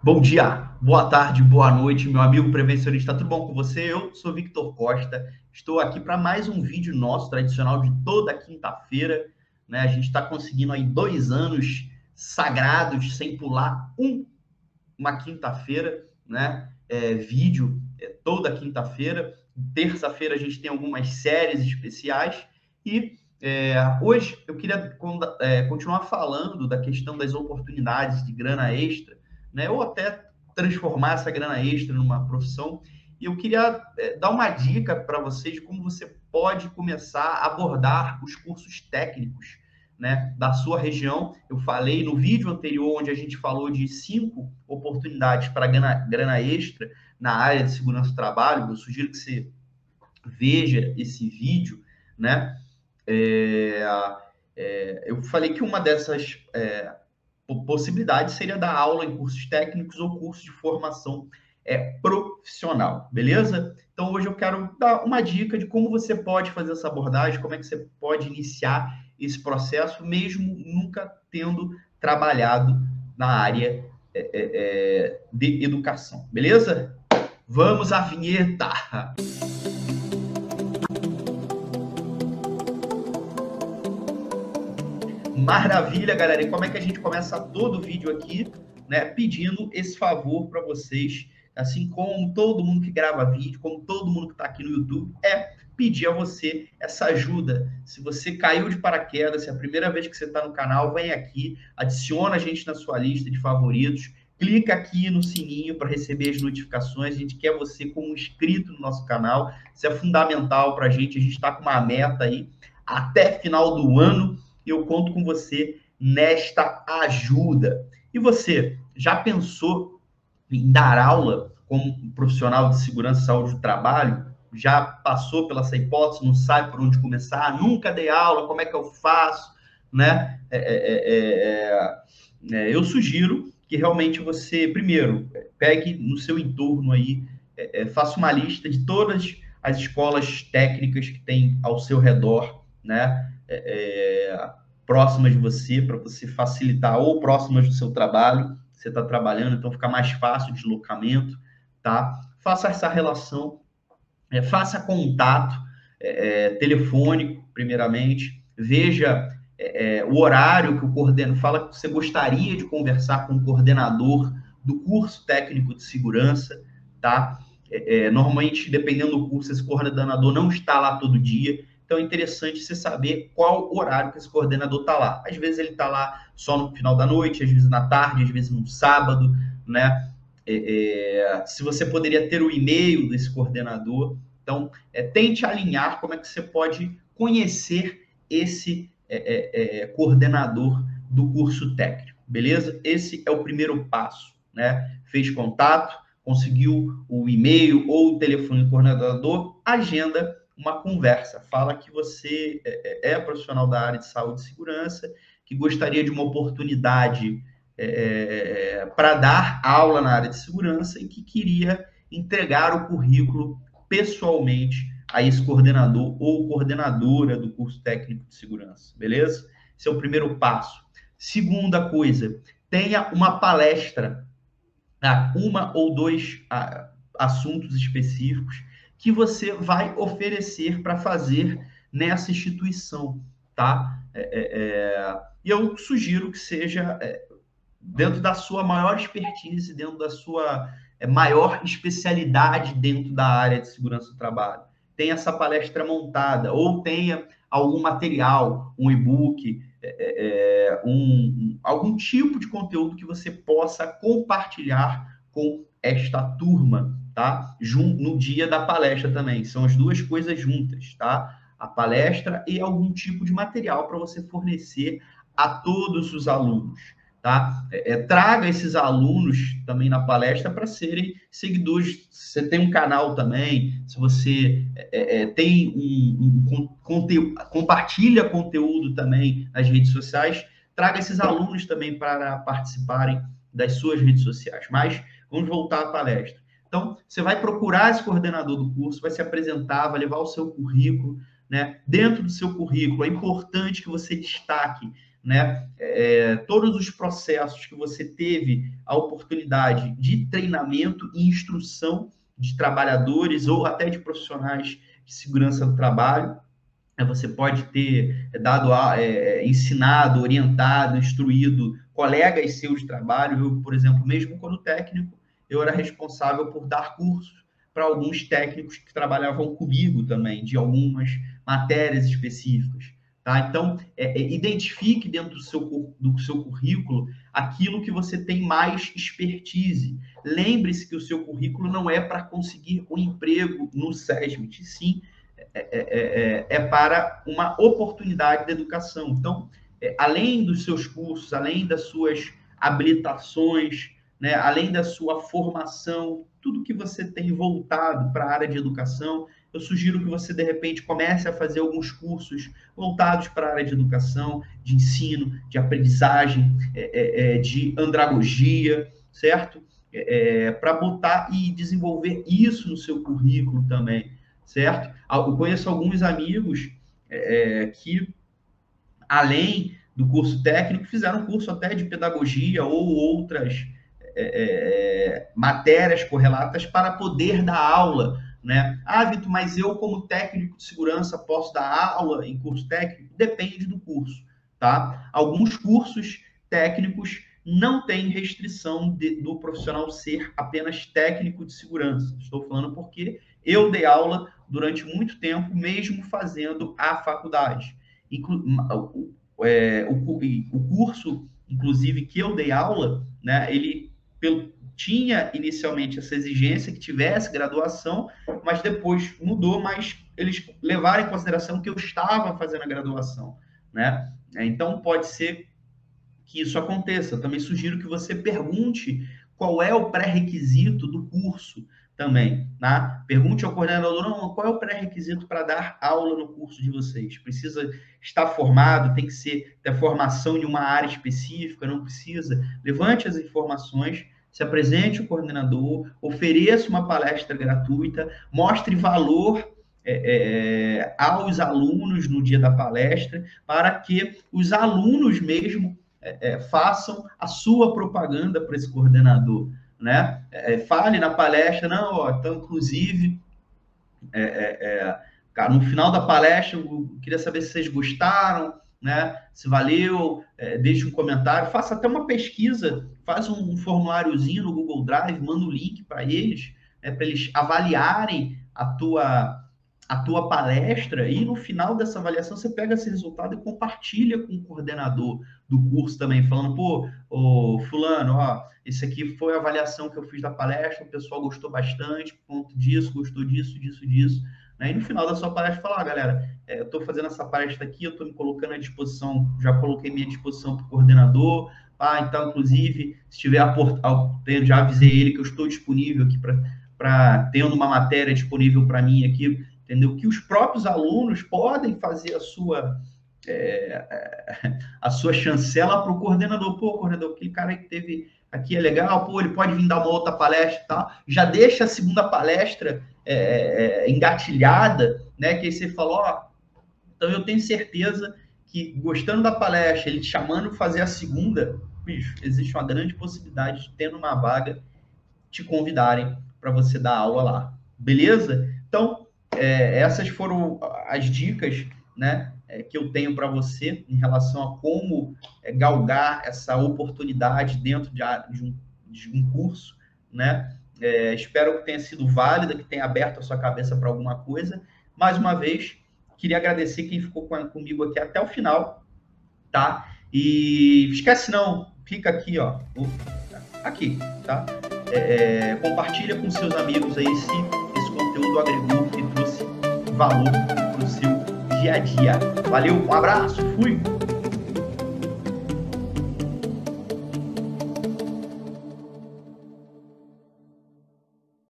Bom dia, boa tarde, boa noite, meu amigo prevencionista. Tudo bom com você? Eu sou Victor Costa. Estou aqui para mais um vídeo nosso tradicional de toda quinta-feira. Né? A gente está conseguindo aí dois anos sagrados sem pular um, uma quinta-feira, né? É, vídeo é, toda quinta-feira. Terça-feira a gente tem algumas séries especiais e é, hoje eu queria é, continuar falando da questão das oportunidades de grana extra né? Ou até transformar essa grana extra numa profissão. E eu queria é, dar uma dica para vocês de como você pode começar a abordar os cursos técnicos né, da sua região. Eu falei no vídeo anterior, onde a gente falou de cinco oportunidades para grana, grana extra na área de segurança do trabalho. Eu sugiro que você veja esse vídeo, né? É, é, eu falei que uma dessas é, possibilidade seria dar aula em cursos técnicos ou cursos de formação é, profissional, beleza? Então hoje eu quero dar uma dica de como você pode fazer essa abordagem, como é que você pode iniciar esse processo, mesmo nunca tendo trabalhado na área é, é, é de educação, beleza? Vamos à vinheta! Maravilha, galera. E como é que a gente começa todo o vídeo aqui, né? Pedindo esse favor para vocês, assim como todo mundo que grava vídeo, como todo mundo que está aqui no YouTube, é pedir a você essa ajuda. Se você caiu de paraquedas, se é a primeira vez que você está no canal, vem aqui, adiciona a gente na sua lista de favoritos, clica aqui no sininho para receber as notificações. A gente quer você como inscrito no nosso canal. Isso é fundamental para a gente. A gente está com uma meta aí até final do ano eu conto com você nesta ajuda. E você, já pensou em dar aula como profissional de segurança saúde do trabalho? Já passou pela essa hipótese, não sabe por onde começar? Nunca dei aula, como é que eu faço? Né? É, é, é, eu sugiro que realmente você, primeiro, pegue no seu entorno aí, faça uma lista de todas as escolas técnicas que tem ao seu redor, né? É, próximas de você, para você facilitar, ou próximas do seu trabalho, você está trabalhando, então fica mais fácil o deslocamento, tá? Faça essa relação, é, faça contato é, é telefônico, primeiramente, veja é, é, o horário que o coordenador fala que você gostaria de conversar com o coordenador do curso técnico de segurança, tá? É, normalmente, dependendo do curso, esse coordenador não está lá todo dia, então é interessante você saber qual horário que esse coordenador está lá. Às vezes ele está lá só no final da noite, às vezes na tarde, às vezes no sábado, né? É, é, se você poderia ter o e-mail desse coordenador. Então, é, tente alinhar como é que você pode conhecer esse é, é, é, coordenador do curso técnico, beleza? Esse é o primeiro passo, né? Fez contato, conseguiu o e-mail ou o telefone do coordenador, agenda uma conversa. Fala que você é, é, é profissional da área de saúde e segurança, que gostaria de uma oportunidade é, é para dar aula na área de segurança e que queria entregar o currículo pessoalmente a esse coordenador ou coordenadora do curso técnico de segurança, beleza? Esse é o primeiro passo. Segunda coisa, tenha uma palestra, uma ou dois assuntos específicos que você vai oferecer para fazer nessa instituição, tá? É, é, é, e eu sugiro que seja é, dentro da sua maior expertise, dentro da sua é, maior especialidade dentro da área de segurança do trabalho. Tenha essa palestra montada, ou tenha algum material, um e-book, é, um, algum tipo de conteúdo que você possa compartilhar com esta turma, tá? No dia da palestra também. São as duas coisas juntas, tá? A palestra e algum tipo de material para você fornecer a todos os alunos, tá? É, é, traga esses alunos também na palestra para serem seguidores. Você tem um canal também, se você é, é, é tem um, um conteúdo, compartilha conteúdo também nas redes sociais, traga esses alunos também para participarem das suas redes sociais. Mas vamos voltar à palestra. Então, você vai procurar esse coordenador do curso, vai se apresentar, vai levar o seu currículo, né? Dentro do seu currículo, é importante que você destaque né? É, todos os processos que você teve a oportunidade de treinamento e instrução de trabalhadores ou até de profissionais de segurança do trabalho. É, você pode ter dado, é, ensinado, orientado, instruído colegas seus de trabalho. Por exemplo, mesmo quando técnico, eu era responsável por dar cursos para alguns técnicos que trabalhavam comigo também, de algumas matérias específicas. Tá? Então, é, é, identifique dentro do seu, do seu currículo aquilo que você tem mais expertise. Lembre-se que o seu currículo não é para conseguir um emprego no SESMIT, sim, é, é, é, é, para uma oportunidade de educação. Então, é, além dos seus cursos, além das suas habilitações, né, além da sua formação, tudo que você tem voltado para a área de educação, eu sugiro que você, de repente, comece a fazer alguns cursos voltados para a área de educação, de ensino, de aprendizagem, é, é, é de andragogia, certo? É, é para botar e desenvolver isso no seu currículo também, certo? Eu conheço alguns amigos é, que, além do curso técnico, fizeram curso até de pedagogia ou outras matérias correlatas para poder dar aula né? Ah, Vitor, mas eu, como técnico de segurança, posso dar aula em curso técnico? Depende do curso, tá? Alguns cursos técnicos não têm restrição de, do profissional ser apenas técnico de segurança. Estou falando porque eu dei aula durante muito tempo, mesmo fazendo a faculdade. Inclu é, o, o curso, inclusive, que eu dei aula, né, ele, pelo, tinha inicialmente essa exigência que tivesse graduação, mas depois mudou, mas eles levaram em consideração que eu estava fazendo a graduação, né? Então pode ser que isso aconteça. Também sugiro que você pergunte qual é o pré-requisito do curso também, tá? Pergunte ao coordenador, qual é o pré-requisito para dar aula no curso de vocês? Precisa estar formado, tem que ser ter formação em uma área específica, não precisa. Levante as informações se apresente o coordenador, ofereça uma palestra gratuita, mostre valor é, é, aos alunos no dia da palestra, para que os alunos mesmo é, é façam a sua propaganda para esse coordenador. Né? É, fale na palestra, não, ó, então, inclusive, é, cara, no final da palestra, eu queria saber se vocês gostaram, né? Se valeu, é, deixe um comentário, faça até uma pesquisa, faz um, um formuláriozinho no Google Drive, manda o um link para eles, né, para eles avaliarem a tua a tua palestra e no final dessa avaliação você pega esse resultado e compartilha com o coordenador do curso também, falando, pô, ô, fulano, ó, esse aqui foi a avaliação que eu fiz da palestra, o pessoal gostou bastante, ponto disso, gostou disso, disso, disso. Né? E no final da sua palestra, falar, ah, galera, é, eu estou fazendo essa palestra aqui, eu estou me colocando à disposição, já coloquei minha disposição para o coordenador, ah, então, inclusive, se tiver aportado, já avisei ele que eu estou disponível aqui para, tendo uma matéria disponível para mim aqui, entendeu? Que os próprios alunos podem fazer a sua, é, é a sua chancela para o coordenador. Pô, coordenador, aquele cara que teve aqui é legal, pô, ele pode vir dar uma outra palestra e tal. Já deixa a segunda palestra é, é, é engatilhada, né? Que aí você falou, ó, então eu tenho certeza que gostando da palestra, ele te chamando fazer a segunda, bicho, existe uma grande possibilidade de tendo uma vaga te convidarem para você dar aula lá. Beleza? Então, é, essas foram as dicas, né? é, que eu tenho para você em relação a como é, galgar essa oportunidade dentro de, um, de um, curso, né? É, espero que tenha sido válida, que tenha aberto a sua cabeça para alguma coisa. Mais uma vez, queria agradecer quem ficou com, comigo aqui até o final, tá? E esquece não, clica aqui, ó, aqui, tá? É, é, compartilha com seus amigos aí se esse conteúdo agregou valor para o seu dia a dia. Valeu, um abraço, fui!